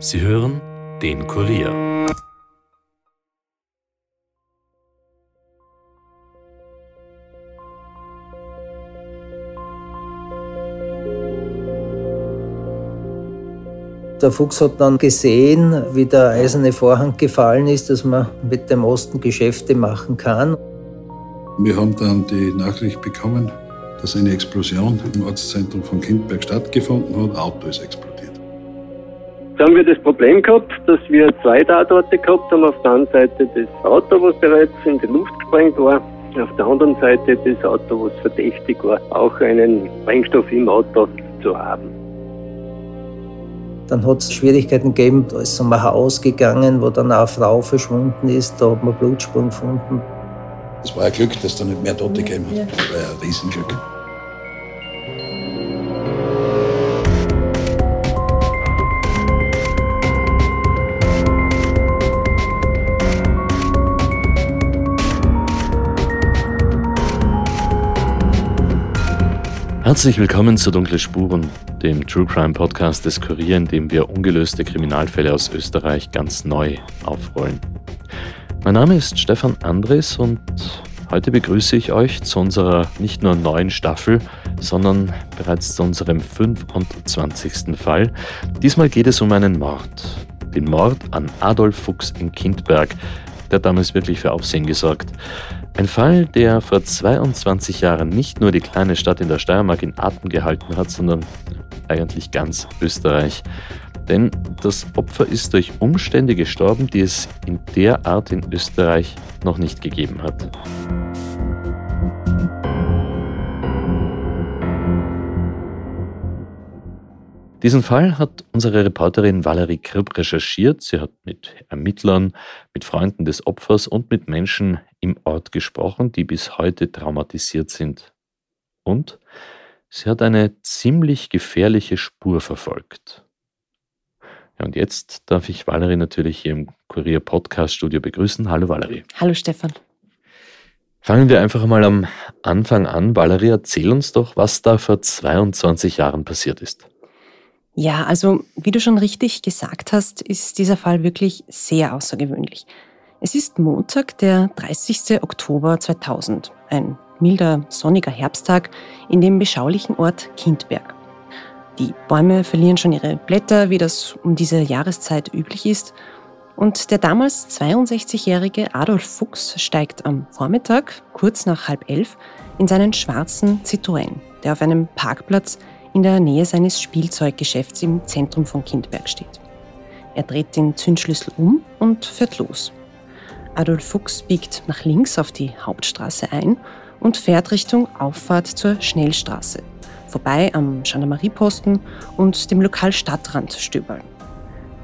Sie hören den Kurier. Der Fuchs hat dann gesehen, wie der eiserne Vorhang gefallen ist, dass man mit dem Osten Geschäfte machen kann. Wir haben dann die Nachricht bekommen, dass eine Explosion im Ortszentrum von Kindberg stattgefunden hat. Ein Auto ist explodiert. Da haben wir das Problem gehabt, dass wir zwei Tatorte gehabt haben. Auf der einen Seite das Auto, was bereits in die Luft gesprengt war. Auf der anderen Seite das Auto, was verdächtig war, auch einen Sprengstoff im Auto zu haben. Dann hat es Schwierigkeiten gegeben, da ist ein Haus gegangen, wo dann eine Frau verschwunden ist, da hat man Blutspuren gefunden. Es war ein Glück, dass da nicht mehr Tote gegeben hat. Das war ein Riesenglück. Herzlich willkommen zu Dunkle Spuren, dem True Crime Podcast des Kurier, in dem wir ungelöste Kriminalfälle aus Österreich ganz neu aufrollen. Mein Name ist Stefan Andres und heute begrüße ich euch zu unserer nicht nur neuen Staffel, sondern bereits zu unserem 25. Fall. Diesmal geht es um einen Mord. Den Mord an Adolf Fuchs in Kindberg. Der hat damals wirklich für Aufsehen gesorgt. Ein Fall, der vor 22 Jahren nicht nur die kleine Stadt in der Steiermark in Atem gehalten hat, sondern eigentlich ganz Österreich. Denn das Opfer ist durch Umstände gestorben, die es in der Art in Österreich noch nicht gegeben hat. Diesen Fall hat unsere Reporterin Valerie Kripp recherchiert. Sie hat mit Ermittlern, mit Freunden des Opfers und mit Menschen im Ort gesprochen, die bis heute traumatisiert sind. Und sie hat eine ziemlich gefährliche Spur verfolgt. Ja, und jetzt darf ich Valerie natürlich hier im Kurier Podcast Studio begrüßen. Hallo Valerie. Hallo Stefan. Fangen wir einfach mal am Anfang an. Valerie, erzähl uns doch, was da vor 22 Jahren passiert ist. Ja, also wie du schon richtig gesagt hast, ist dieser Fall wirklich sehr außergewöhnlich. Es ist Montag, der 30. Oktober 2000, ein milder, sonniger Herbsttag in dem beschaulichen Ort Kindberg. Die Bäume verlieren schon ihre Blätter, wie das um diese Jahreszeit üblich ist. Und der damals 62-jährige Adolf Fuchs steigt am Vormittag, kurz nach halb elf, in seinen schwarzen Citroën, der auf einem Parkplatz in der Nähe seines Spielzeuggeschäfts im Zentrum von Kindberg steht. Er dreht den Zündschlüssel um und fährt los. Adolf Fuchs biegt nach links auf die Hauptstraße ein und fährt Richtung Auffahrt zur Schnellstraße, vorbei am Gendarmerieposten und dem Lokal Stadtrand stöbern.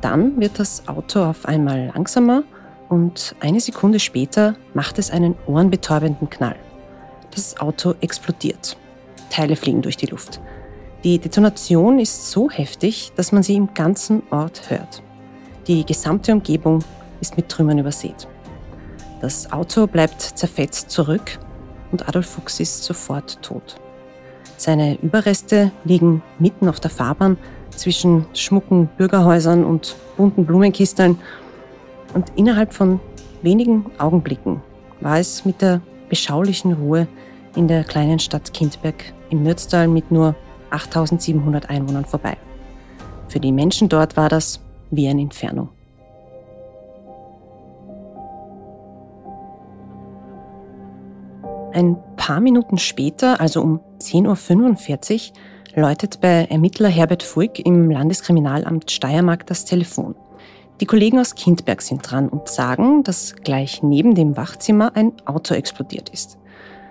Dann wird das Auto auf einmal langsamer und eine Sekunde später macht es einen ohrenbetäubenden Knall. Das Auto explodiert. Teile fliegen durch die Luft. Die Detonation ist so heftig, dass man sie im ganzen Ort hört. Die gesamte Umgebung ist mit Trümmern übersät. Das Auto bleibt zerfetzt zurück und Adolf Fuchs ist sofort tot. Seine Überreste liegen mitten auf der Fahrbahn zwischen schmucken Bürgerhäusern und bunten Blumenkisteln. Und innerhalb von wenigen Augenblicken war es mit der beschaulichen Ruhe in der kleinen Stadt Kindberg im Mürztal mit nur 8700 Einwohnern vorbei. Für die Menschen dort war das wie ein Inferno. Ein paar Minuten später, also um 10.45 Uhr, läutet bei Ermittler Herbert Fuig im Landeskriminalamt Steiermark das Telefon. Die Kollegen aus Kindberg sind dran und sagen, dass gleich neben dem Wachzimmer ein Auto explodiert ist.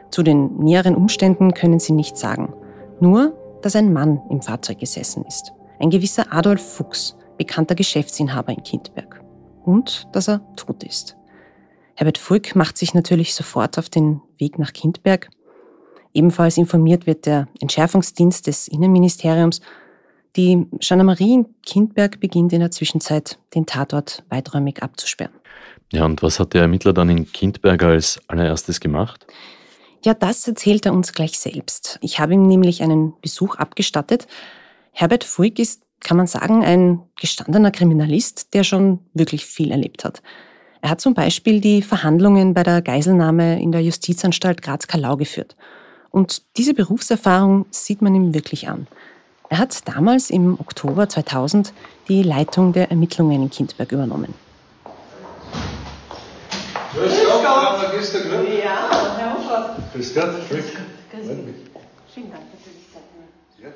Zu den näheren Umständen können sie nichts sagen. Nur, dass ein Mann im Fahrzeug gesessen ist. Ein gewisser Adolf Fuchs, bekannter Geschäftsinhaber in Kindberg. Und dass er tot ist. Herbert Fulk macht sich natürlich sofort auf den Weg nach Kindberg. Ebenfalls informiert wird der Entschärfungsdienst des Innenministeriums. Die Gendarmerie in Kindberg beginnt in der Zwischenzeit, den Tatort weiträumig abzusperren. Ja, und was hat der Ermittler dann in Kindberg als allererstes gemacht? Ja, das erzählt er uns gleich selbst. Ich habe ihm nämlich einen Besuch abgestattet. Herbert Fuig ist kann man sagen, ein gestandener Kriminalist, der schon wirklich viel erlebt hat. Er hat zum Beispiel die Verhandlungen bei der Geiselnahme in der Justizanstalt Graz-Kalau geführt. Und diese Berufserfahrung sieht man ihm wirklich an. Er hat damals im Oktober 2000 die Leitung der Ermittlungen in Kindberg übernommen. Grüß Gott, Magister. Ja, Hofer. Grüß Gott.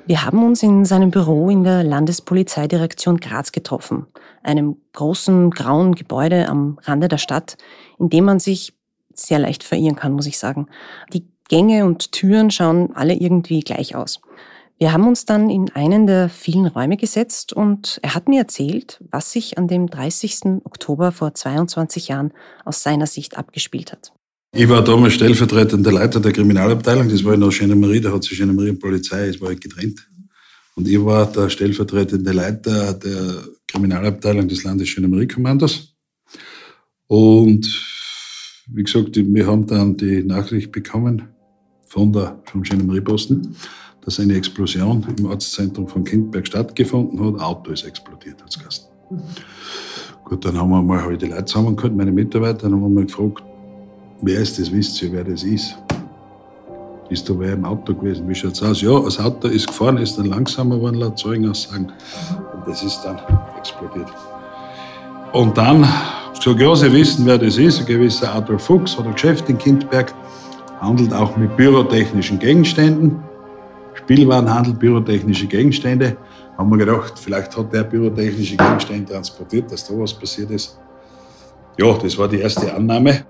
Wir haben uns in seinem Büro in der Landespolizeidirektion Graz getroffen, einem großen grauen Gebäude am Rande der Stadt, in dem man sich sehr leicht verirren kann, muss ich sagen. Die Gänge und Türen schauen alle irgendwie gleich aus. Wir haben uns dann in einen der vielen Räume gesetzt und er hat mir erzählt, was sich an dem 30. Oktober vor 22 Jahren aus seiner Sicht abgespielt hat. Ich war damals stellvertretender Leiter der Kriminalabteilung, das war in der Genemarie, da hat sich Genemarie und Polizei, es war halt getrennt. Und ich war der stellvertretende Leiter der Kriminalabteilung des Landesgendarmeriekommandos. Und wie gesagt, wir haben dann die Nachricht bekommen von der, vom Gendarmerieposten, dass eine Explosion im Ortszentrum von Kindberg stattgefunden hat. Auto ist explodiert, hat es Gut, dann haben wir mal halt die Leute zusammengeholt, meine Mitarbeiter, dann haben wir mal gefragt, wer ist das, wisst ihr, wer das ist? Ist da wer im Auto gewesen? Wie schaut es aus? Ja, das Auto ist gefahren, ist dann langsamer geworden, laut Zeugenaussagen. Und das ist dann explodiert. Und dann, so ja, Sie wissen, wer das ist, ein gewisser Adolf Fuchs, ein Geschäft in Kindberg, handelt auch mit pyrotechnischen Gegenständen. Spielwarenhandel, pyrotechnische Gegenstände. Haben wir gedacht, vielleicht hat der pyrotechnische Gegenstände transportiert, dass da was passiert ist. Ja, das war die erste Annahme.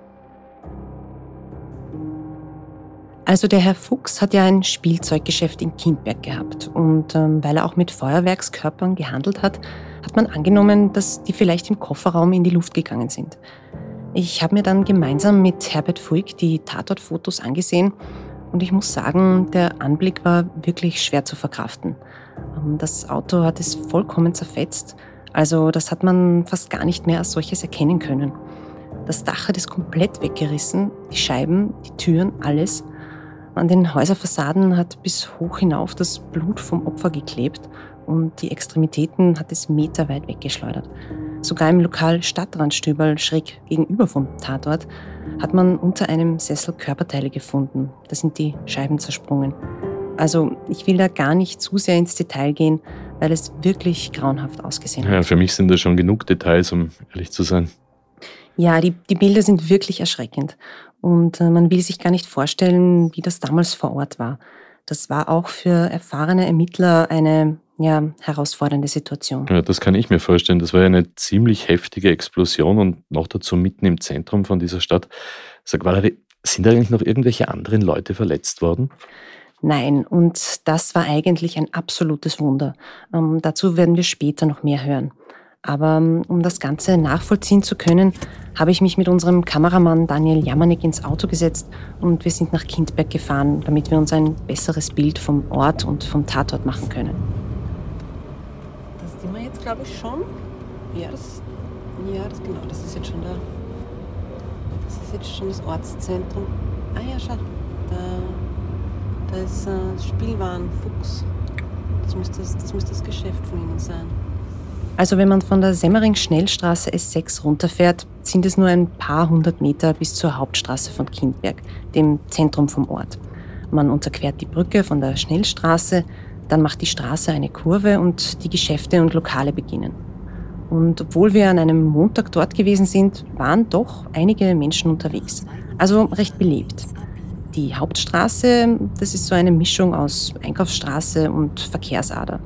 Also der Herr Fuchs hat ja ein Spielzeuggeschäft in Kindberg gehabt und ähm, weil er auch mit Feuerwerkskörpern gehandelt hat, hat man angenommen, dass die vielleicht im Kofferraum in die Luft gegangen sind. Ich habe mir dann gemeinsam mit Herbert Fuig die Tatortfotos angesehen und ich muss sagen, der Anblick war wirklich schwer zu verkraften. Ähm, das Auto hat es vollkommen zerfetzt, also das hat man fast gar nicht mehr als solches erkennen können. Das Dach hat es komplett weggerissen, die Scheiben, die Türen, alles. An den Häuserfassaden hat bis hoch hinauf das Blut vom Opfer geklebt und die Extremitäten hat es meterweit weggeschleudert. Sogar im Lokal Stadtrandstüberl schräg gegenüber vom Tatort hat man unter einem Sessel Körperteile gefunden. Da sind die Scheiben zersprungen. Also ich will da gar nicht zu sehr ins Detail gehen, weil es wirklich grauenhaft ausgesehen hat. Ja, für mich sind da schon genug Details, um ehrlich zu sein. Ja, die, die Bilder sind wirklich erschreckend. Und äh, man will sich gar nicht vorstellen, wie das damals vor Ort war. Das war auch für erfahrene Ermittler eine ja, herausfordernde Situation. Ja, das kann ich mir vorstellen. Das war ja eine ziemlich heftige Explosion und noch dazu mitten im Zentrum von dieser Stadt. Sag Valerie, sind da eigentlich noch irgendwelche anderen Leute verletzt worden? Nein, und das war eigentlich ein absolutes Wunder. Ähm, dazu werden wir später noch mehr hören. Aber ähm, um das Ganze nachvollziehen zu können, habe ich mich mit unserem Kameramann Daniel Jamanek ins Auto gesetzt und wir sind nach Kindberg gefahren, damit wir uns ein besseres Bild vom Ort und vom Tatort machen können. Das sind wir jetzt, glaube ich, schon. Ja, das, ja, das genau, das ist jetzt schon der, das ist jetzt schon das Ortszentrum. Ah ja, schau, da, da ist äh, Spielwaren Fuchs. Das müsste das, das müsste das Geschäft von ihnen sein. Also wenn man von der Semmering-Schnellstraße S6 runterfährt, sind es nur ein paar hundert Meter bis zur Hauptstraße von Kindberg, dem Zentrum vom Ort. Man unterquert die Brücke von der Schnellstraße, dann macht die Straße eine Kurve und die Geschäfte und Lokale beginnen. Und obwohl wir an einem Montag dort gewesen sind, waren doch einige Menschen unterwegs. Also recht belebt. Die Hauptstraße, das ist so eine Mischung aus Einkaufsstraße und Verkehrsader.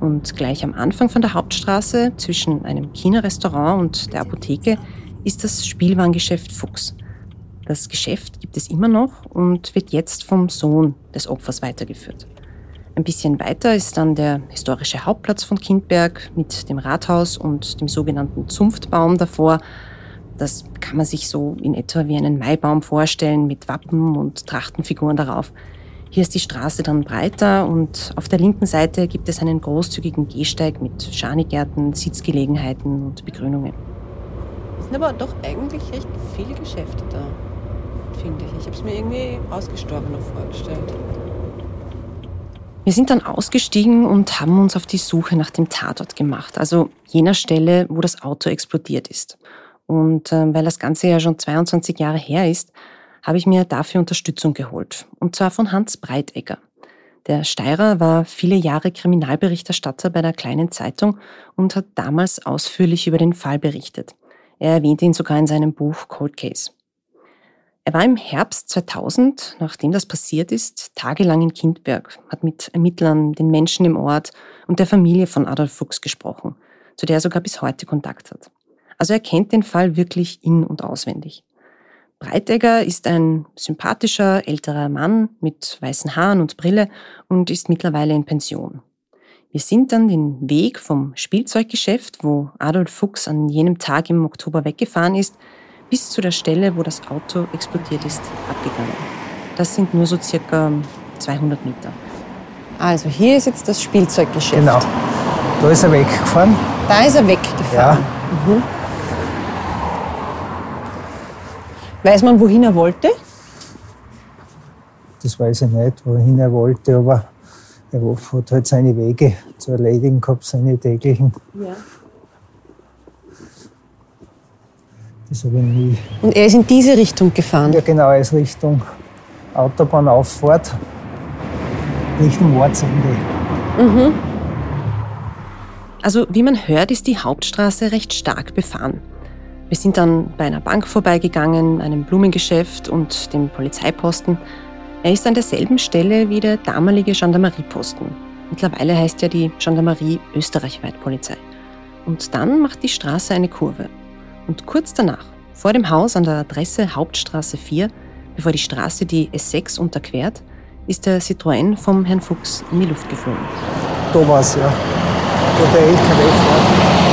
Und gleich am Anfang von der Hauptstraße, zwischen einem China-Restaurant und der Apotheke, ist das Spielwarengeschäft Fuchs. Das Geschäft gibt es immer noch und wird jetzt vom Sohn des Opfers weitergeführt. Ein bisschen weiter ist dann der historische Hauptplatz von Kindberg mit dem Rathaus und dem sogenannten Zunftbaum davor. Das kann man sich so in etwa wie einen Maibaum vorstellen mit Wappen und Trachtenfiguren darauf. Hier ist die Straße dann breiter und auf der linken Seite gibt es einen großzügigen Gehsteig mit Schanigärten, Sitzgelegenheiten und Begrünungen. Es sind aber doch eigentlich recht viele Geschäfte da, finde ich. Ich habe es mir irgendwie ausgestorbener vorgestellt. Wir sind dann ausgestiegen und haben uns auf die Suche nach dem Tatort gemacht, also jener Stelle, wo das Auto explodiert ist. Und äh, weil das Ganze ja schon 22 Jahre her ist, habe ich mir dafür Unterstützung geholt. Und zwar von Hans Breitegger. Der Steirer war viele Jahre Kriminalberichterstatter bei der kleinen Zeitung und hat damals ausführlich über den Fall berichtet. Er erwähnte ihn sogar in seinem Buch Cold Case. Er war im Herbst 2000, nachdem das passiert ist, tagelang in Kindberg, hat mit Ermittlern, den Menschen im Ort und der Familie von Adolf Fuchs gesprochen, zu der er sogar bis heute Kontakt hat. Also er kennt den Fall wirklich in- und auswendig. Breitegger ist ein sympathischer älterer Mann mit weißen Haaren und Brille und ist mittlerweile in Pension. Wir sind dann den Weg vom Spielzeuggeschäft, wo Adolf Fuchs an jenem Tag im Oktober weggefahren ist, bis zu der Stelle, wo das Auto explodiert ist, abgegangen. Das sind nur so circa 200 Meter. Also hier ist jetzt das Spielzeuggeschäft. Genau. Da ist er weggefahren. Da ist er weggefahren. Ja. Mhm. Weiß man, wohin er wollte? Das weiß ich nicht, wohin er wollte, aber er hat halt seine Wege zu erledigen gehabt, seine täglichen. Ja. Das habe ich nie. Und er ist in diese Richtung gefahren. Ja, genau, er ist Richtung Autobahnauffahrt, Richtung Ortsende. Also wie man hört, ist die Hauptstraße recht stark befahren. Wir sind dann bei einer Bank vorbeigegangen, einem Blumengeschäft und dem Polizeiposten. Er ist an derselben Stelle wie der damalige Gendarmerieposten. Mittlerweile heißt ja die Gendarmerie österreichweit Polizei. Und dann macht die Straße eine Kurve. Und kurz danach, vor dem Haus an der Adresse Hauptstraße 4, bevor die Straße die S6 unterquert, ist der Citroën vom Herrn Fuchs in die Luft geflogen. Da war es ja, wo der LKW fährt.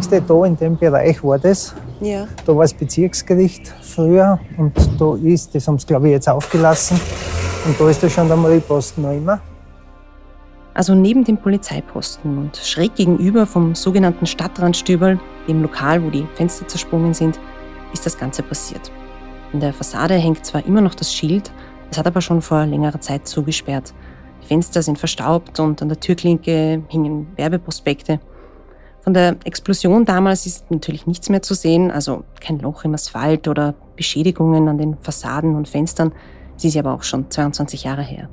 Du, da in dem Bereich war das. Ja. Da war das Bezirksgericht früher und da ist, das haben sie glaube ich jetzt aufgelassen, und da ist der Gendarmerieposten noch immer. Also neben dem Polizeiposten und schräg gegenüber vom sogenannten Stadtrandstübel, dem Lokal, wo die Fenster zersprungen sind, ist das Ganze passiert. In der Fassade hängt zwar immer noch das Schild, es hat aber schon vor längerer Zeit zugesperrt. Die Fenster sind verstaubt und an der Türklinke hingen Werbeprospekte. Von der Explosion damals ist natürlich nichts mehr zu sehen, also kein Loch im Asphalt oder Beschädigungen an den Fassaden und Fenstern. Sie ist ja aber auch schon 22 Jahre her.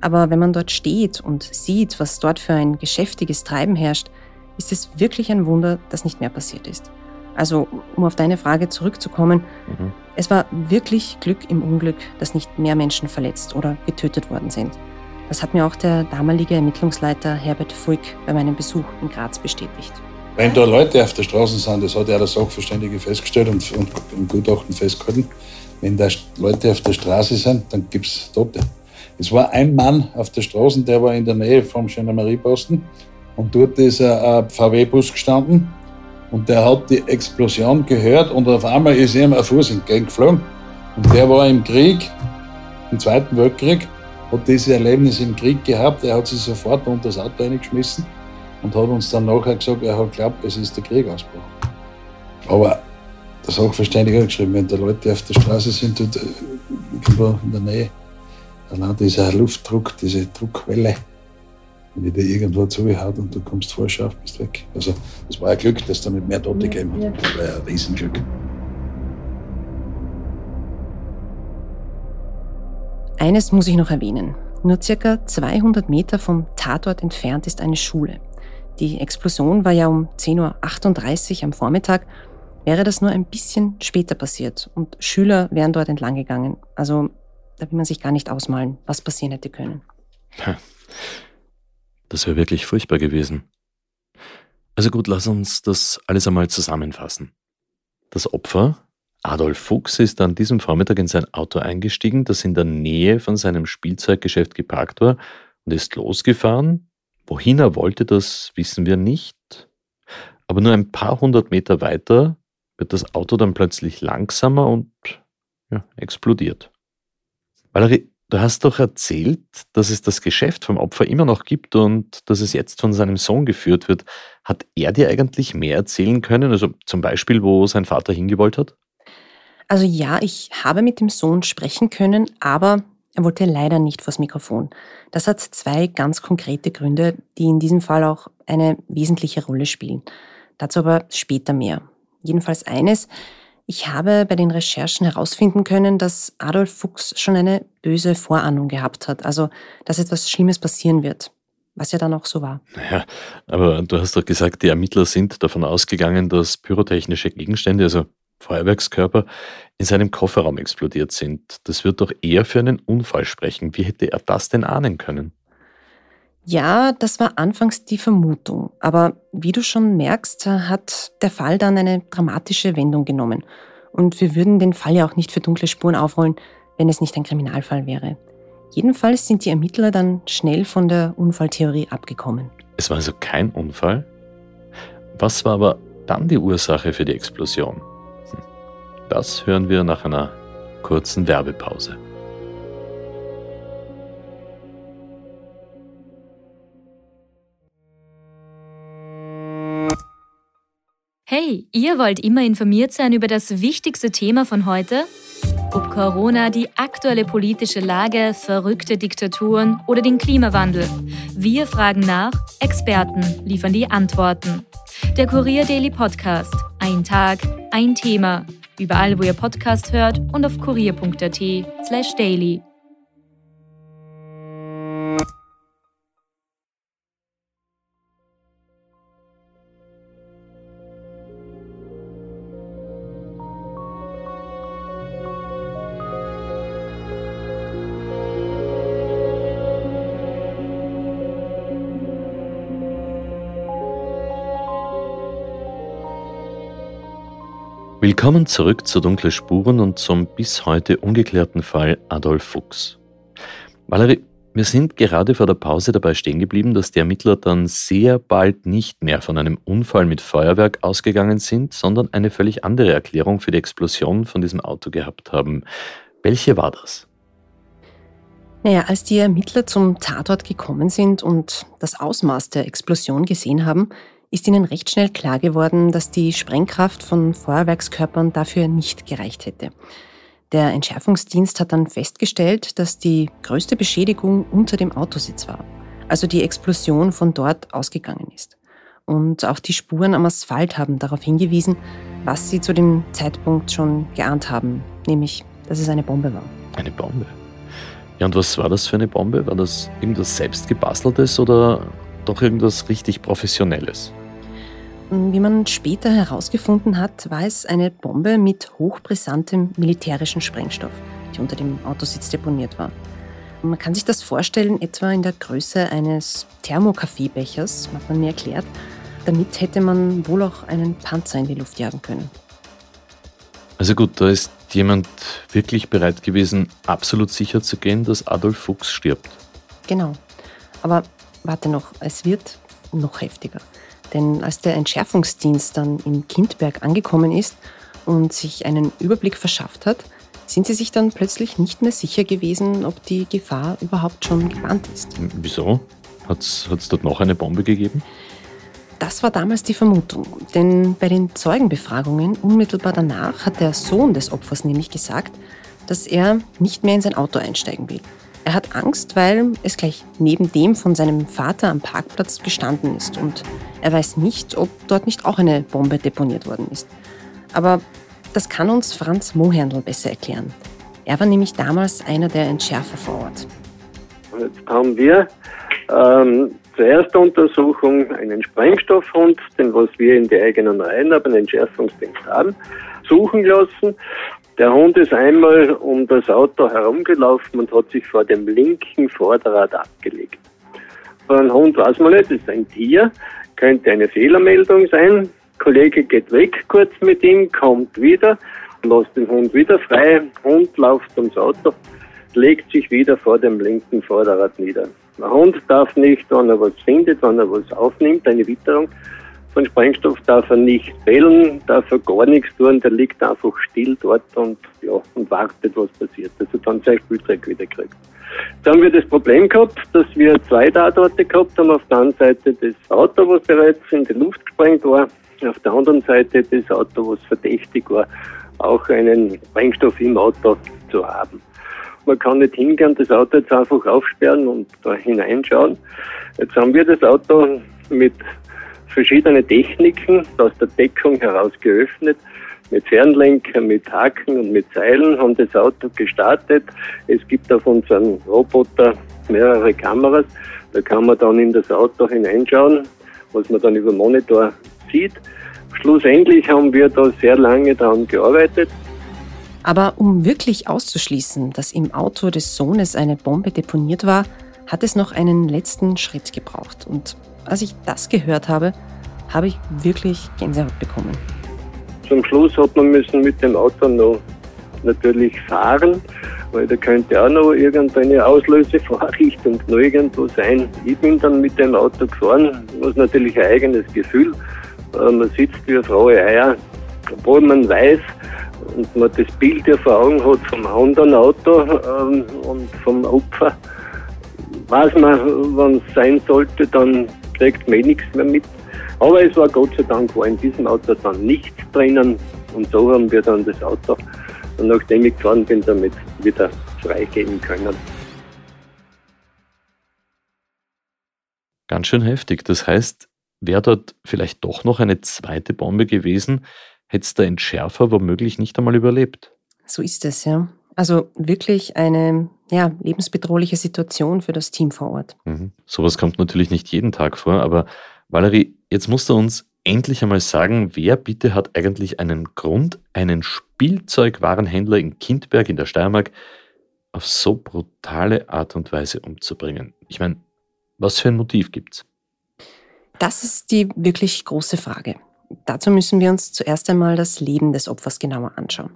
Aber wenn man dort steht und sieht, was dort für ein geschäftiges Treiben herrscht, ist es wirklich ein Wunder, dass nicht mehr passiert ist. Also, um auf deine Frage zurückzukommen, Mhm. es war wirklich Glück im Unglück, dass nicht mehr Menschen verletzt oder getötet worden sind. Das hat mir auch der damalige Ermittlungsleiter Herbert Fuig bei meinem Besuch in Graz bestätigt. Wenn da Leute auf der Straße sind, das hat ja der Sachverständige festgestellt und, und im Gutachten festgehalten, wenn da Leute auf der Straße sind, dann gibt es Tote. Es war ein Mann auf der Straße, der war in der Nähe vom Gendarmerieposten und dort ist ein, ein VW-Bus gestanden und der hat die Explosion gehört und auf einmal ist ihm ein Fuß entgegengeflogen und der war im Krieg, im Zweiten Weltkrieg, hat dieses Erlebnis im Krieg gehabt, er hat sich sofort unter das Auto reingeschmissen und hat uns dann nachher gesagt, er hat geglaubt, es ist der Krieg ausgebrochen. Aber der Sachverständige hat geschrieben, wenn da Leute auf der Straße sind, dort, äh, irgendwo in der Nähe, dann dieser Luftdruck, diese Druckwelle, wenn die dir irgendwo zuhaut und du kommst vor, scharf, bist weg. Also, das war ein Glück, dass da nicht mehr Tote gegeben hat. Das war ja ein Riesenglück. Eines muss ich noch erwähnen. Nur circa 200 Meter vom Tatort entfernt ist eine Schule. Die Explosion war ja um 10.38 Uhr am Vormittag. Wäre das nur ein bisschen später passiert und Schüler wären dort entlang gegangen. Also da will man sich gar nicht ausmalen, was passieren hätte können. Das wäre wirklich furchtbar gewesen. Also gut, lass uns das alles einmal zusammenfassen. Das Opfer, Adolf Fuchs, ist an diesem Vormittag in sein Auto eingestiegen, das in der Nähe von seinem Spielzeuggeschäft geparkt war, und ist losgefahren. Wohin er wollte, das wissen wir nicht. Aber nur ein paar hundert Meter weiter wird das Auto dann plötzlich langsamer und ja, explodiert. Valerie, du hast doch erzählt, dass es das Geschäft vom Opfer immer noch gibt und dass es jetzt von seinem Sohn geführt wird. Hat er dir eigentlich mehr erzählen können? Also zum Beispiel, wo sein Vater hingewollt hat? Also ja, ich habe mit dem Sohn sprechen können, aber Er wollte leider nicht vors Mikrofon. Das hat zwei ganz konkrete Gründe, die in diesem Fall auch eine wesentliche Rolle spielen. Dazu aber später mehr. Jedenfalls eines, ich habe bei den Recherchen herausfinden können, dass Adolf Fuchs schon eine böse Vorahnung gehabt hat, also dass etwas Schlimmes passieren wird, was ja dann auch so war. Naja, aber du hast doch gesagt, die Ermittler sind davon ausgegangen, dass pyrotechnische Gegenstände, also Feuerwerkskörper, in seinem Kofferraum explodiert sind. Das wird doch eher für einen Unfall sprechen. Wie hätte er das denn ahnen können? Ja, das war anfangs die Vermutung. Aber wie du schon merkst, hat der Fall dann eine dramatische Wendung genommen. Und wir würden den Fall ja auch nicht für dunkle Spuren aufrollen, wenn es nicht ein Kriminalfall wäre. Jedenfalls sind die Ermittler dann schnell von der Unfalltheorie abgekommen. Es war also kein Unfall? Was war aber dann die Ursache für die Explosion? Das hören wir nach einer kurzen Werbepause. Hey, ihr wollt immer informiert sein über das wichtigste Thema von heute? Ob Corona, die aktuelle politische Lage, verrückte Diktaturen oder den Klimawandel. Wir fragen nach, Experten liefern die Antworten. Der Kurier Daily Podcast. Ein Tag, ein Thema. Überall, wo ihr Podcast hört und auf kurier.at/slash daily. Willkommen zurück zu Dunkle Spuren und zum bis heute ungeklärten Fall Adolf Fuchs. Valerie, wir sind gerade vor der Pause dabei stehen geblieben, dass die Ermittler dann sehr bald nicht mehr von einem Unfall mit Feuerwerk ausgegangen sind, sondern eine völlig andere Erklärung für die Explosion von diesem Auto gehabt haben. Welche war das? Naja, als die Ermittler zum Tatort gekommen sind und das Ausmaß der Explosion gesehen haben, ist ihnen recht schnell klar geworden, dass die Sprengkraft von Feuerwerkskörpern dafür nicht gereicht hätte. Der Entschärfungsdienst hat dann festgestellt, dass die größte Beschädigung unter dem Autositz war, also die Explosion von dort ausgegangen ist. Und auch die Spuren am Asphalt haben darauf hingewiesen, was sie zu dem Zeitpunkt schon geahnt haben, nämlich, dass es eine Bombe war. Eine Bombe? Ja, und was war das für eine Bombe? War das irgendwas selbstgebasteltes oder doch irgendwas richtig Professionelles. Wie man später herausgefunden hat, war es eine Bombe mit hochbrisantem militärischen Sprengstoff, die unter dem Autositz deponiert war. Man kann sich das vorstellen, etwa in der Größe eines Thermokaffeebechers, hat man mir erklärt. Damit hätte man wohl auch einen Panzer in die Luft jagen können. Also gut, da ist jemand wirklich bereit gewesen, absolut sicher zu gehen, dass Adolf Fuchs stirbt. Genau. Aber warte noch, es wird noch heftiger. Denn als der Entschärfungsdienst dann in Kindberg angekommen ist und sich einen Überblick verschafft hat, sind sie sich dann plötzlich nicht mehr sicher gewesen, ob die Gefahr überhaupt schon gebannt ist. Wieso? Hat es dort noch eine Bombe gegeben? Das war damals die Vermutung, denn bei den Zeugenbefragungen unmittelbar danach hat der Sohn des Opfers nämlich gesagt, dass er nicht mehr in sein Auto einsteigen will. Er hat Angst, weil es gleich neben dem von seinem Vater am Parkplatz gestanden ist und er weiß nicht, ob dort nicht auch eine Bombe deponiert worden ist. Aber das kann uns Franz Moherndl besser erklären. Er war nämlich damals einer der Entschärfer vor Ort. Jetzt haben wir ähm, zur ersten Untersuchung einen Sprengstoffhund, den was wir in die eigenen Reihen, aber einen Entschärfungsdienst haben, suchen lassen. Der Hund ist einmal um das Auto herumgelaufen und hat sich vor dem linken Vorderrad abgelegt. Einem Hund weiß man nicht, das ist ein Tier, könnte eine Fehlermeldung sein. Kollege geht weg kurz mit ihm, kommt wieder, lässt den Hund wieder frei, Hund läuft ums Auto, legt sich wieder vor dem linken Vorderrad nieder. Der Hund darf nicht, wenn er was findet, wenn er was aufnimmt, eine Witterung, von Sprengstoff darf er nicht bellen, darf er gar nichts tun, der liegt einfach still dort und, ja, und wartet, was passiert. Also dann sein Spielzeug wieder kriegt. Jetzt haben wir das Problem gehabt, dass wir zwei Tatorte gehabt haben. Auf der einen Seite das Auto, was bereits in die Luft gesprengt war. Auf der anderen Seite das Auto, was verdächtig war, auch einen Sprengstoff im Auto zu haben. man kann nicht hingehen, das Auto jetzt einfach aufsperren und da hineinschauen. Jetzt haben wir das Auto mit verschiedenen Techniken aus der Deckung heraus geöffnet mit Fernlenker, mit Haken und mit Seilen, haben das Auto gestartet. Es gibt auf unserem Roboter mehrere Kameras. Da kann man dann in das Auto hineinschauen, was man dann über Monitor sieht. Schlussendlich haben wir da sehr lange daran gearbeitet. Aber um wirklich auszuschließen, dass im Auto des Sohnes eine Bombe deponiert war, hat es noch einen letzten Schritt gebraucht. Und als ich das gehört habe, habe ich wirklich Gänsehaut bekommen. Zum Schluss hat man müssen mit dem Auto noch natürlich fahren, weil da könnte auch noch irgendeine Auslösevorrichtung noch irgendwo sein. Ich bin dann mit dem Auto gefahren, was natürlich ein eigenes Gefühl. Äh, man sitzt wie eine frohe Eier, obwohl man weiß und man das Bild ja vor Augen hat vom anderen Auto ähm, und vom Opfer. Weiß man, wann es sein sollte, dann kriegt man eh nichts mehr mit. Aber es war Gott sei Dank war in diesem Auto dann nichts drinnen und so haben wir dann das Auto, und nachdem ich gefahren bin, damit wieder freigeben können. Ganz schön heftig. Das heißt, wäre dort vielleicht doch noch eine zweite Bombe gewesen, hätte es der Entschärfer womöglich nicht einmal überlebt. So ist es, ja. Also wirklich eine ja, lebensbedrohliche Situation für das Team vor Ort. Mhm. Sowas kommt natürlich nicht jeden Tag vor, aber Valerie, jetzt musst du uns endlich einmal sagen, wer bitte hat eigentlich einen Grund, einen Spielzeugwarenhändler in Kindberg in der Steiermark auf so brutale Art und Weise umzubringen? Ich meine, was für ein Motiv gibt's? Das ist die wirklich große Frage. Dazu müssen wir uns zuerst einmal das Leben des Opfers genauer anschauen.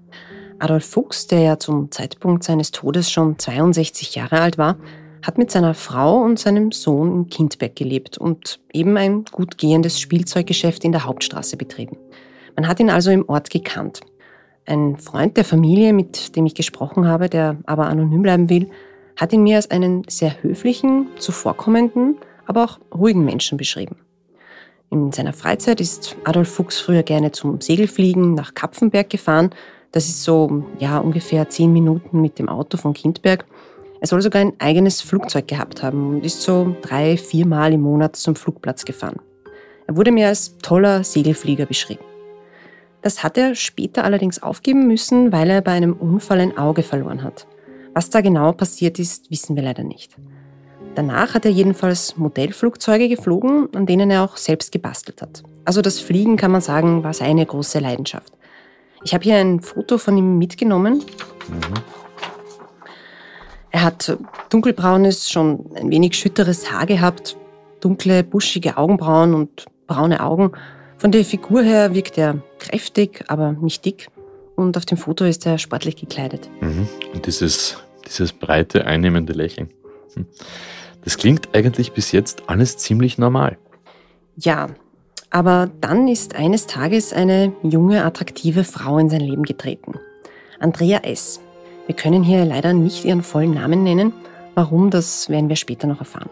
Adolf Fuchs, der ja zum Zeitpunkt seines Todes schon 62 Jahre alt war, hat mit seiner Frau und seinem Sohn in Kindberg gelebt und eben ein gut gehendes Spielzeuggeschäft in der Hauptstraße betrieben. Man hat ihn also im Ort gekannt. Ein Freund der Familie, mit dem ich gesprochen habe, der aber anonym bleiben will, hat ihn mir als einen sehr höflichen, zuvorkommenden, aber auch ruhigen Menschen beschrieben. In seiner Freizeit ist Adolf Fuchs früher gerne zum Segelfliegen nach Kapfenberg gefahren. Das ist so ja, ungefähr zehn Minuten mit dem Auto von Kindberg. Er soll sogar ein eigenes Flugzeug gehabt haben und ist so drei, viermal im Monat zum Flugplatz gefahren. Er wurde mir als toller Segelflieger beschrieben. Das hat er später allerdings aufgeben müssen, weil er bei einem Unfall ein Auge verloren hat. Was da genau passiert ist, wissen wir leider nicht. Danach hat er jedenfalls Modellflugzeuge geflogen, an denen er auch selbst gebastelt hat. Also das Fliegen, kann man sagen, war seine große Leidenschaft. Ich habe hier ein Foto von ihm mitgenommen. Mhm. Er hat dunkelbraunes, schon ein wenig schütteres Haar gehabt, dunkle, buschige Augenbrauen und braune Augen. Von der Figur her wirkt er kräftig, aber nicht dick. Und auf dem Foto ist er sportlich gekleidet. Mhm. Und dieses, dieses breite, einnehmende Lächeln. Hm. Das klingt eigentlich bis jetzt alles ziemlich normal. Ja, aber dann ist eines Tages eine junge, attraktive Frau in sein Leben getreten. Andrea S. Wir können hier leider nicht ihren vollen Namen nennen. Warum, das werden wir später noch erfahren.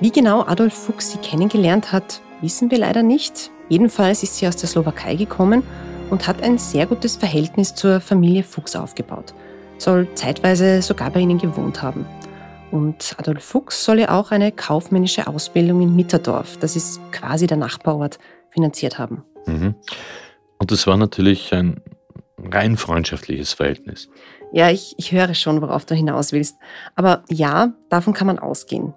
Wie genau Adolf Fuchs sie kennengelernt hat, wissen wir leider nicht. Jedenfalls ist sie aus der Slowakei gekommen und hat ein sehr gutes Verhältnis zur Familie Fuchs aufgebaut. Soll zeitweise sogar bei ihnen gewohnt haben. Und Adolf Fuchs soll ja auch eine kaufmännische Ausbildung in Mitterdorf, das ist quasi der Nachbarort, finanziert haben. Mhm. Und es war natürlich ein rein freundschaftliches Verhältnis. Ja, ich, ich höre schon, worauf du hinaus willst. Aber ja, davon kann man ausgehen.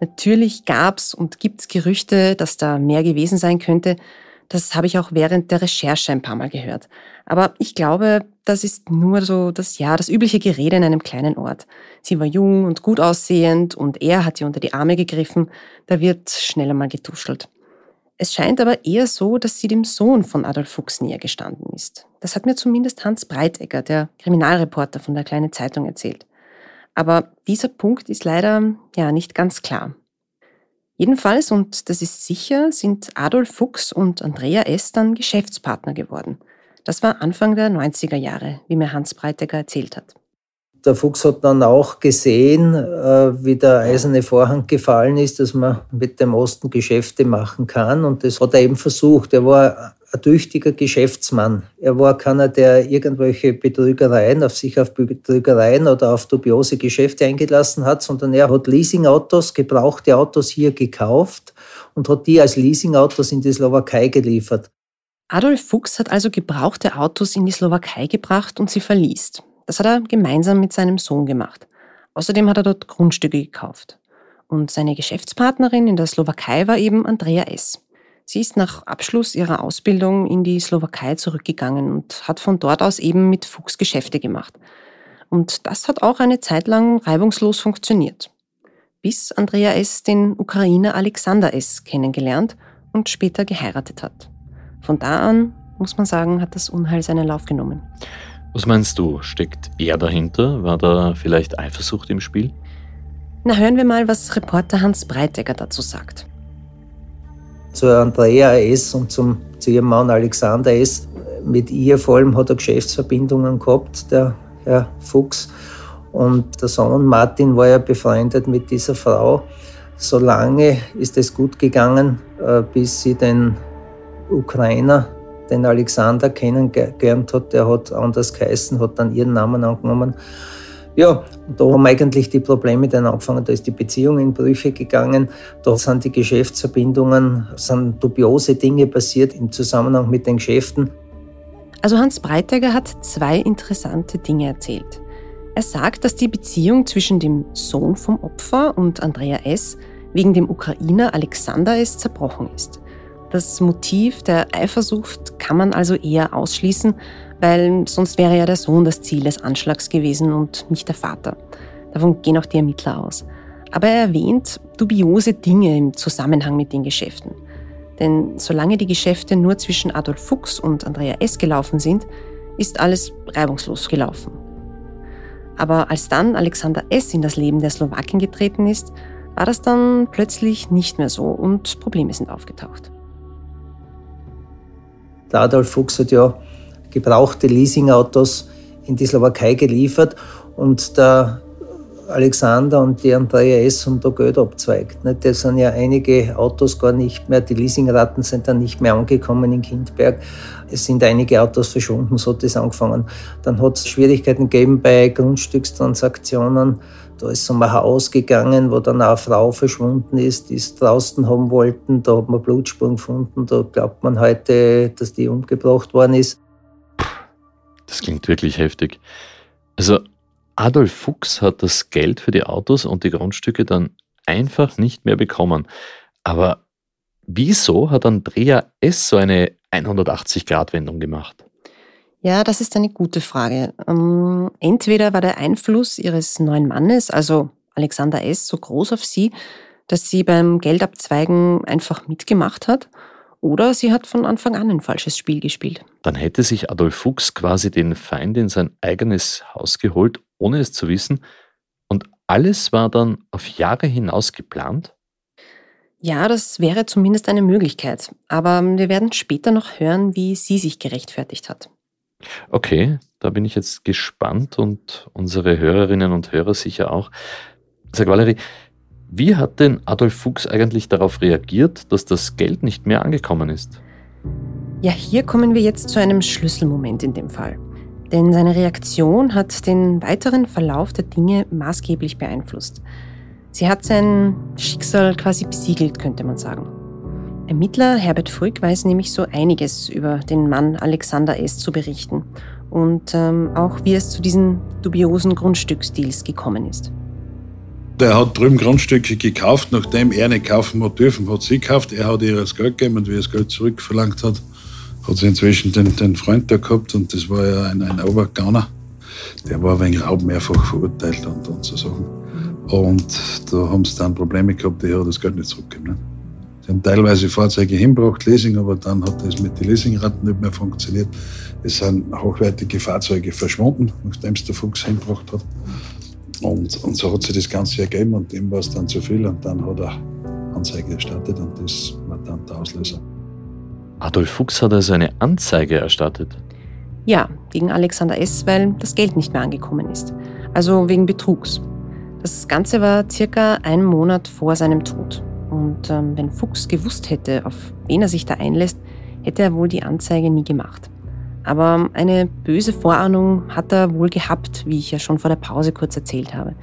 Natürlich gab es und gibt es Gerüchte, dass da mehr gewesen sein könnte. Das habe ich auch während der Recherche ein paar Mal gehört. Aber ich glaube, das ist nur so das ja, das übliche Gerede in einem kleinen Ort. Sie war jung und gut aussehend und er hat ihr unter die Arme gegriffen. Da wird schneller mal getuschelt. Es scheint aber eher so, dass sie dem Sohn von Adolf Fuchs näher gestanden ist. Das hat mir zumindest Hans Breitegger, der Kriminalreporter von der Kleinen Zeitung, erzählt. Aber dieser Punkt ist leider ja nicht ganz klar. Jedenfalls, und das ist sicher, sind Adolf Fuchs und Andrea S. dann Geschäftspartner geworden. Das war Anfang der 90er Jahre, wie mir Hans Breitegger erzählt hat. Der Fuchs hat dann auch gesehen, äh, wie der eiserne Vorhang gefallen ist, dass man mit dem Osten Geschäfte machen kann. Und das hat er eben versucht. Er war ein tüchtiger Geschäftsmann. Er war keiner, der irgendwelche Betrügereien, auf sich auf Betrügereien oder auf dubiose Geschäfte eingelassen hat, sondern er hat Leasingautos, gebrauchte Autos hier gekauft und hat die als Leasingautos in die Slowakei geliefert. Adolf Fuchs hat also gebrauchte Autos in die Slowakei gebracht und sie verliest. Das hat er gemeinsam mit seinem Sohn gemacht. Außerdem hat er dort Grundstücke gekauft. Und seine Geschäftspartnerin in der Slowakei war eben Andrea S. Sie ist nach Abschluss ihrer Ausbildung in die Slowakei zurückgegangen und hat von dort aus eben mit Fuchs Geschäfte gemacht. Und das hat auch eine Zeit lang reibungslos funktioniert. Bis Andrea S. den Ukrainer Alexander S. kennengelernt und später geheiratet hat. Von da an, muss man sagen, hat das Unheil seinen Lauf genommen. Was meinst du, steckt er dahinter? War da vielleicht Eifersucht im Spiel? Na, hören wir mal, was Reporter Hans Breitegger dazu sagt. Zu Andrea S. und zum, zu ihrem Mann Alexander S. Mit ihr vor allem hat er Geschäftsverbindungen gehabt, der Herr Fuchs. Und der Sohn Martin war ja befreundet mit dieser Frau. So lange ist es gut gegangen, äh, bis sie den Ukrainer, den Alexander, kennengelernt hat. Der hat anders geheißen, hat dann ihren Namen angenommen. Ja, da haben eigentlich die Probleme dann angefangen. Da ist die Beziehung in Brüche gegangen. Da sind die Geschäftsverbindungen, sind dubiose Dinge passiert im Zusammenhang mit den Geschäften. Also Hans Breitegger hat zwei interessante Dinge erzählt. Er sagt, dass die Beziehung zwischen dem Sohn vom Opfer und Andrea S. wegen dem Ukrainer Alexander S. zerbrochen ist. Das Motiv der Eifersucht kann man also eher ausschließen, weil sonst wäre ja der Sohn das Ziel des Anschlags gewesen und nicht der Vater. Davon gehen auch die Ermittler aus. Aber er erwähnt dubiose Dinge im Zusammenhang mit den Geschäften. Denn solange die Geschäfte nur zwischen Adolf Fuchs und Andrea S. gelaufen sind, ist alles reibungslos gelaufen. Aber als dann Alexander S. in das Leben der Slowakin getreten ist, war das dann plötzlich nicht mehr so und Probleme sind aufgetaucht. Der Adolf Fuchs hat ja gebrauchte Leasingautos in die Slowakei geliefert und der Alexander und die Andrea S. haben da Geld abzweigt. Da sind ja einige Autos gar nicht mehr, die Leasingraten sind dann nicht mehr angekommen in Kindberg. Es sind einige Autos verschwunden, so hat das angefangen. Dann hat es Schwierigkeiten gegeben bei Grundstückstransaktionen. Da ist um ein Haus gegangen, wo dann eine Frau verschwunden ist, die es draußen haben wollten. Da hat man Blutspuren gefunden. Da glaubt man heute, dass die umgebracht worden ist. Das klingt wirklich heftig. Also Adolf Fuchs hat das Geld für die Autos und die Grundstücke dann einfach nicht mehr bekommen. Aber wieso hat Andrea S. so eine 180-Grad-Wendung gemacht? Ja, das ist eine gute Frage. Ähm, entweder war der Einfluss ihres neuen Mannes, also Alexander S., so groß auf sie, dass sie beim Geldabzweigen einfach mitgemacht hat, oder sie hat von Anfang an ein falsches Spiel gespielt. Dann hätte sich Adolf Fuchs quasi den Feind in sein eigenes Haus geholt, ohne es zu wissen, und alles war dann auf Jahre hinaus geplant? Ja, das wäre zumindest eine Möglichkeit, aber wir werden später noch hören, wie sie sich gerechtfertigt hat. Okay, da bin ich jetzt gespannt und unsere Hörerinnen und Hörer sicher auch. Sag Valerie, wie hat denn Adolf Fuchs eigentlich darauf reagiert, dass das Geld nicht mehr angekommen ist? Ja, hier kommen wir jetzt zu einem Schlüsselmoment in dem Fall. Denn seine Reaktion hat den weiteren Verlauf der Dinge maßgeblich beeinflusst. Sie hat sein Schicksal quasi besiegelt, könnte man sagen. Ermittler Herbert Frück weiß nämlich so einiges über den Mann Alexander S. zu berichten und ähm, auch wie es zu diesen dubiosen Grundstücksdeals gekommen ist. Der hat drüben Grundstücke gekauft, nachdem er nicht kaufen hat dürfen, hat sie gekauft. Er hat ihr das Geld gegeben und wie er das Geld zurückverlangt hat, hat sie inzwischen den, den Freund da gehabt und das war ja ein, ein Obergauner. Der war wegen Raub mehrfach verurteilt und, und so Sachen. Und da haben sie dann Probleme gehabt, die hat das Geld nicht zurückgegeben. Ne? Sie haben teilweise Fahrzeuge hinbracht, Leasing, aber dann hat das mit den Leasingraten nicht mehr funktioniert. Es sind hochwertige Fahrzeuge verschwunden, nachdem es der Fuchs hingebracht hat. Und, und so hat sich das Ganze ergeben und dem war es dann zu viel und dann hat er Anzeige erstattet und das war dann der Auslöser. Adolf Fuchs hat also eine Anzeige erstattet? Ja, gegen Alexander S., weil das Geld nicht mehr angekommen ist. Also wegen Betrugs. Das Ganze war circa einen Monat vor seinem Tod. Und ähm, wenn Fuchs gewusst hätte, auf wen er sich da einlässt, hätte er wohl die Anzeige nie gemacht. Aber eine böse Vorahnung hat er wohl gehabt, wie ich ja schon vor der Pause kurz erzählt habe.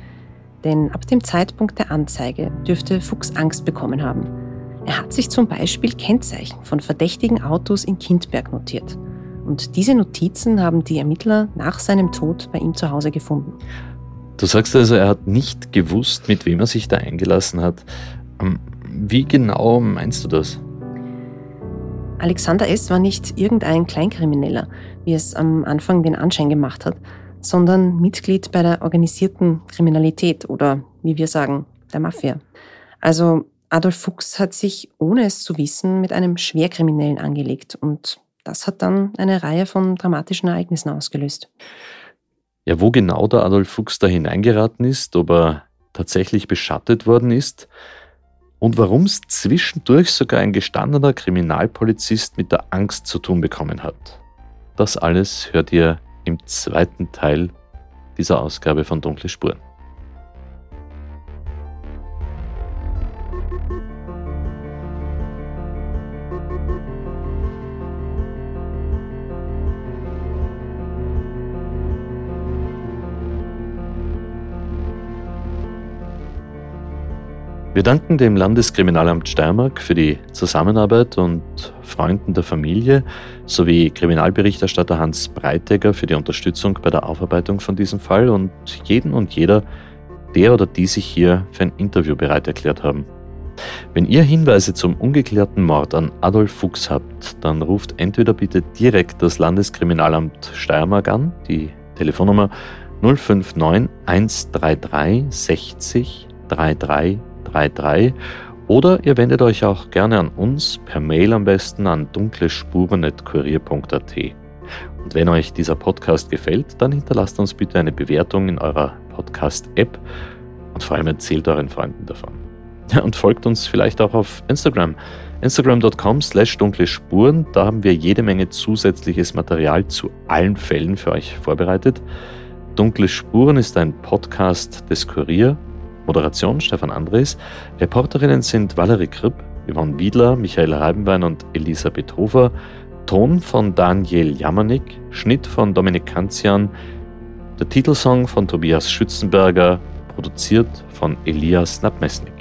Denn ab dem Zeitpunkt der Anzeige dürfte Fuchs Angst bekommen haben. Er hat sich zum Beispiel Kennzeichen von verdächtigen Autos in Kindberg notiert. Und diese Notizen haben die Ermittler nach seinem Tod bei ihm zu Hause gefunden. Du sagst also, er hat nicht gewusst, mit wem er sich da eingelassen hat. Wie genau meinst du das? Alexander S. war nicht irgendein Kleinkrimineller, wie es am Anfang den Anschein gemacht hat, sondern Mitglied bei der organisierten Kriminalität oder, wie wir sagen, der Mafia. Also Adolf Fuchs hat sich, ohne es zu wissen, mit einem Schwerkriminellen angelegt und das hat dann eine Reihe von dramatischen Ereignissen ausgelöst. Ja, wo genau der Adolf Fuchs da hineingeraten ist, ob er tatsächlich beschattet worden ist und warum es zwischendurch sogar ein gestandener Kriminalpolizist mit der Angst zu tun bekommen hat. Das alles hört ihr im zweiten Teil dieser Ausgabe von Dunkle Spuren. Wir danken dem Landeskriminalamt Steiermark für die Zusammenarbeit und Freunden der Familie sowie Kriminalberichterstatter Hans Breitegger für die Unterstützung bei der Aufarbeitung von diesem Fall und jeden und jeder, der oder die sich hier für ein Interview bereit erklärt haben. Wenn ihr Hinweise zum ungeklärten Mord an Adolf Fuchs habt, dann ruft entweder bitte direkt das Landeskriminalamt Steiermark an, die Telefonnummer 059 133 60 33 33 oder ihr wendet euch auch gerne an uns per Mail am besten an dunklespuren.kurier.at. Und wenn euch dieser Podcast gefällt, dann hinterlasst uns bitte eine Bewertung in eurer Podcast-App und vor allem erzählt euren Freunden davon. Und folgt uns vielleicht auch auf Instagram. Instagram.com slash dunkle Spuren. Da haben wir jede Menge zusätzliches Material zu allen Fällen für euch vorbereitet. Dunkle Spuren ist ein Podcast des Kurier Moderation Stefan Andres. Reporterinnen sind Valerie Kripp, Yvonne Wiedler, Michael Reibenwein und Elisabeth Hofer. Ton von Daniel Jamanik, Schnitt von Dominik Kanzian, der Titelsong von Tobias Schützenberger, produziert von Elias Nabmesnik.